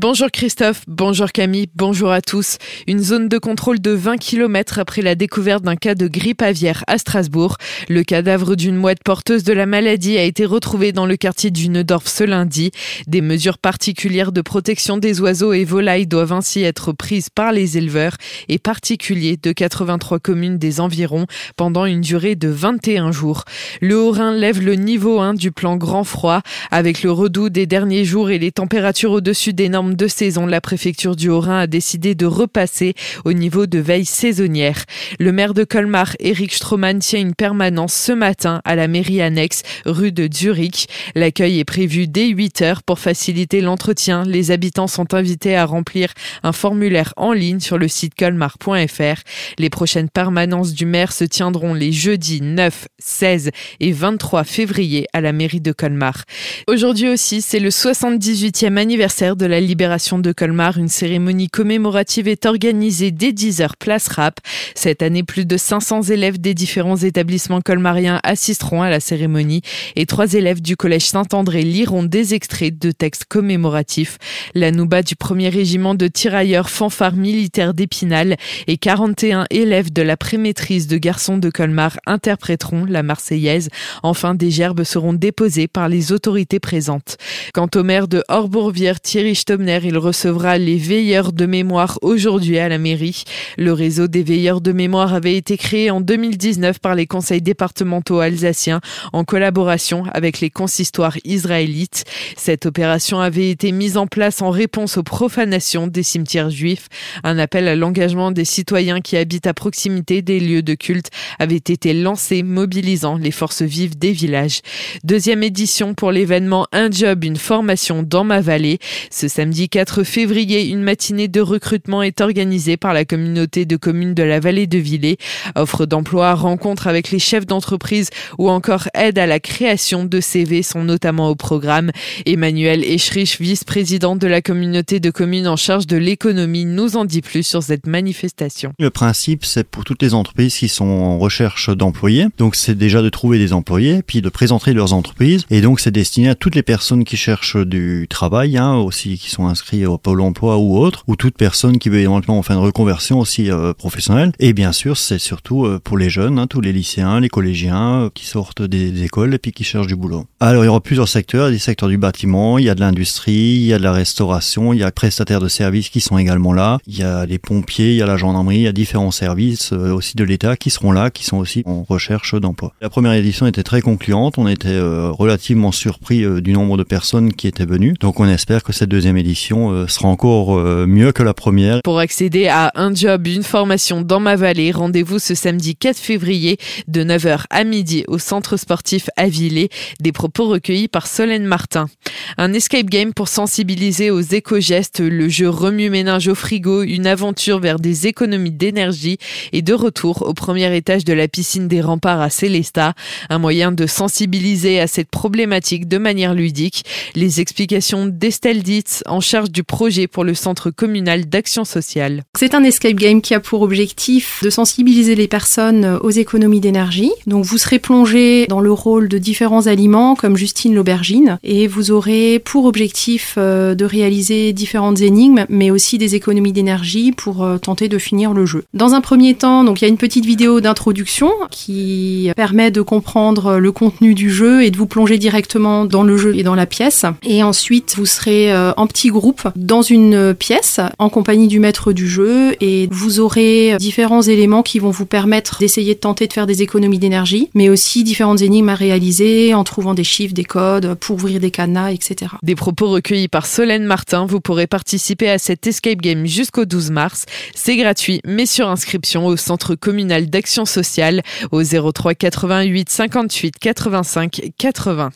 Bonjour Christophe, bonjour Camille, bonjour à tous. Une zone de contrôle de 20 km après la découverte d'un cas de grippe aviaire à Strasbourg. Le cadavre d'une mouette porteuse de la maladie a été retrouvé dans le quartier du Neudorf ce lundi. Des mesures particulières de protection des oiseaux et volailles doivent ainsi être prises par les éleveurs et particuliers de 83 communes des environs pendant une durée de 21 jours. Le Haut-Rhin lève le niveau 1 du plan grand froid avec le redout des derniers jours et les températures au-dessus des normes de saison, la préfecture du Haut-Rhin a décidé de repasser au niveau de veille saisonnière. Le maire de Colmar, Eric Stroman, tient une permanence ce matin à la mairie annexe rue de Zurich. L'accueil est prévu dès 8 heures pour faciliter l'entretien. Les habitants sont invités à remplir un formulaire en ligne sur le site colmar.fr. Les prochaines permanences du maire se tiendront les jeudis 9, 16 et 23 février à la mairie de Colmar. Aujourd'hui aussi, c'est le 78e anniversaire de la libération de Colmar, une cérémonie commémorative est organisée dès 10h place Rap. Cette année, plus de 500 élèves des différents établissements colmariens assisteront à la cérémonie et trois élèves du collège Saint-André liront des extraits de textes commémoratifs. La Nouba du premier régiment de tirailleurs fanfare militaire d'Épinal et 41 élèves de la prémaîtrise de garçons de Colmar interpréteront la Marseillaise. Enfin, des gerbes seront déposées par les autorités présentes. Quant au maire de Horbourvière, Thierry il recevra les veilleurs de mémoire aujourd'hui à la mairie. Le réseau des veilleurs de mémoire avait été créé en 2019 par les conseils départementaux alsaciens en collaboration avec les consistoires israélites. Cette opération avait été mise en place en réponse aux profanations des cimetières juifs. Un appel à l'engagement des citoyens qui habitent à proximité des lieux de culte avait été lancé mobilisant les forces vives des villages. Deuxième édition pour l'événement Un job, une formation dans ma vallée. Ce samedi 4 février, une matinée de recrutement est organisée par la communauté de communes de la vallée de Villers. Offre d'emploi, rencontre avec les chefs d'entreprise ou encore aide à la création de CV sont notamment au programme. Emmanuel Eschrich, vice-président de la communauté de communes en charge de l'économie, nous en dit plus sur cette manifestation. Le principe, c'est pour toutes les entreprises qui sont en recherche d'employés. Donc, c'est déjà de trouver des employés, puis de présenter leurs entreprises. Et donc, c'est destiné à toutes les personnes qui cherchent du travail, hein, aussi qui sont inscrits au Pôle emploi ou autre, ou toute personne qui veut éventuellement faire une reconversion aussi euh, professionnelle. Et bien sûr, c'est surtout euh, pour les jeunes, hein, tous les lycéens, les collégiens euh, qui sortent des, écoles et puis qui cherchent du boulot. Alors, il y aura plusieurs secteurs, des secteurs du bâtiment, il y a de l'industrie, il y a de la restauration, il y a prestataires de services qui sont également là, il y a les pompiers, il y a la gendarmerie, il y a différents services aussi de l'État qui seront là, qui sont aussi en recherche d'emploi. La première édition était très concluante, on était relativement surpris du nombre de personnes qui étaient venues, donc on espère que cette deuxième édition euh, sera encore euh, mieux que la première. Pour accéder à un job, une formation dans ma vallée, rendez-vous ce samedi 4 février de 9h à midi au centre sportif Avillé. Des propos recueillis par Solène Martin. Un escape game pour sensibiliser aux éco-gestes, le jeu remue-ménage au frigo, une aventure vers des économies d'énergie et de retour au premier étage de la piscine des remparts à Célesta. Un moyen de sensibiliser à cette problématique de manière ludique. Les explications d'Estelle Dietz en charge du projet pour le Centre communal d'action sociale. C'est un escape game qui a pour objectif de sensibiliser les personnes aux économies d'énergie. Donc vous serez plongé dans le rôle de différents aliments comme Justine l'aubergine et vous aurez pour objectif euh, de réaliser différentes énigmes mais aussi des économies d'énergie pour euh, tenter de finir le jeu. Dans un premier temps, donc il y a une petite vidéo d'introduction qui permet de comprendre le contenu du jeu et de vous plonger directement dans le jeu et dans la pièce. Et ensuite, vous serez euh, en groupe dans une pièce en compagnie du maître du jeu et vous aurez différents éléments qui vont vous permettre d'essayer de tenter de faire des économies d'énergie, mais aussi différentes énigmes à réaliser en trouvant des chiffres, des codes pour ouvrir des cadenas, etc. Des propos recueillis par Solène Martin. Vous pourrez participer à cet escape game jusqu'au 12 mars. C'est gratuit, mais sur inscription au Centre communal d'action sociale au 03 88 58 85 80.